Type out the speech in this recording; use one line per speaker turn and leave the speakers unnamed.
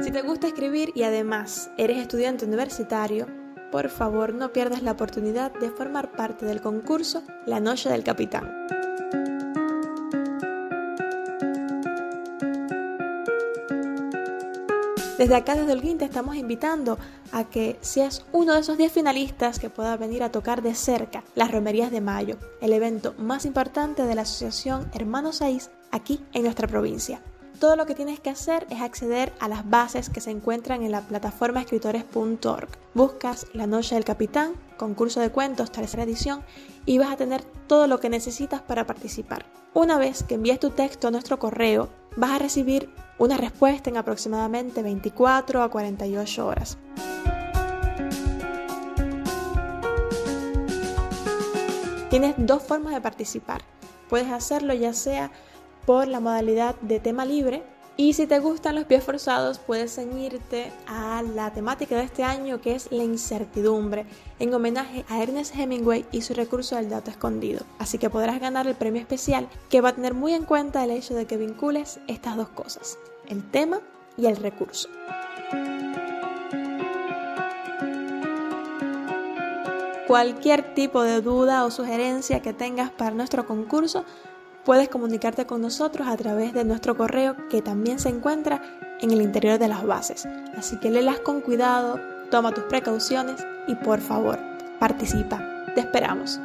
Si te gusta escribir y además eres estudiante universitario, por favor no pierdas la oportunidad de formar parte del concurso La Noche del Capitán. Desde acá, desde Holguín, te estamos invitando a que seas uno de esos 10 finalistas que pueda venir a tocar de cerca las Romerías de Mayo, el evento más importante de la Asociación Hermanos 6 aquí en nuestra provincia. Todo lo que tienes que hacer es acceder a las bases que se encuentran en la plataforma escritores.org. Buscas La Noche del Capitán, concurso de cuentos, tercera edición, y vas a tener todo lo que necesitas para participar. Una vez que envíes tu texto a nuestro correo, vas a recibir una respuesta en aproximadamente 24 a 48 horas. Tienes dos formas de participar. Puedes hacerlo ya sea por la modalidad de tema libre. Y si te gustan los pies forzados, puedes ceñirte a la temática de este año que es la incertidumbre, en homenaje a Ernest Hemingway y su recurso del dato escondido. Así que podrás ganar el premio especial que va a tener muy en cuenta el hecho de que vincules estas dos cosas, el tema y el recurso. Cualquier tipo de duda o sugerencia que tengas para nuestro concurso, Puedes comunicarte con nosotros a través de nuestro correo que también se encuentra en el interior de las bases. Así que léelas con cuidado, toma tus precauciones y por favor, participa. Te esperamos.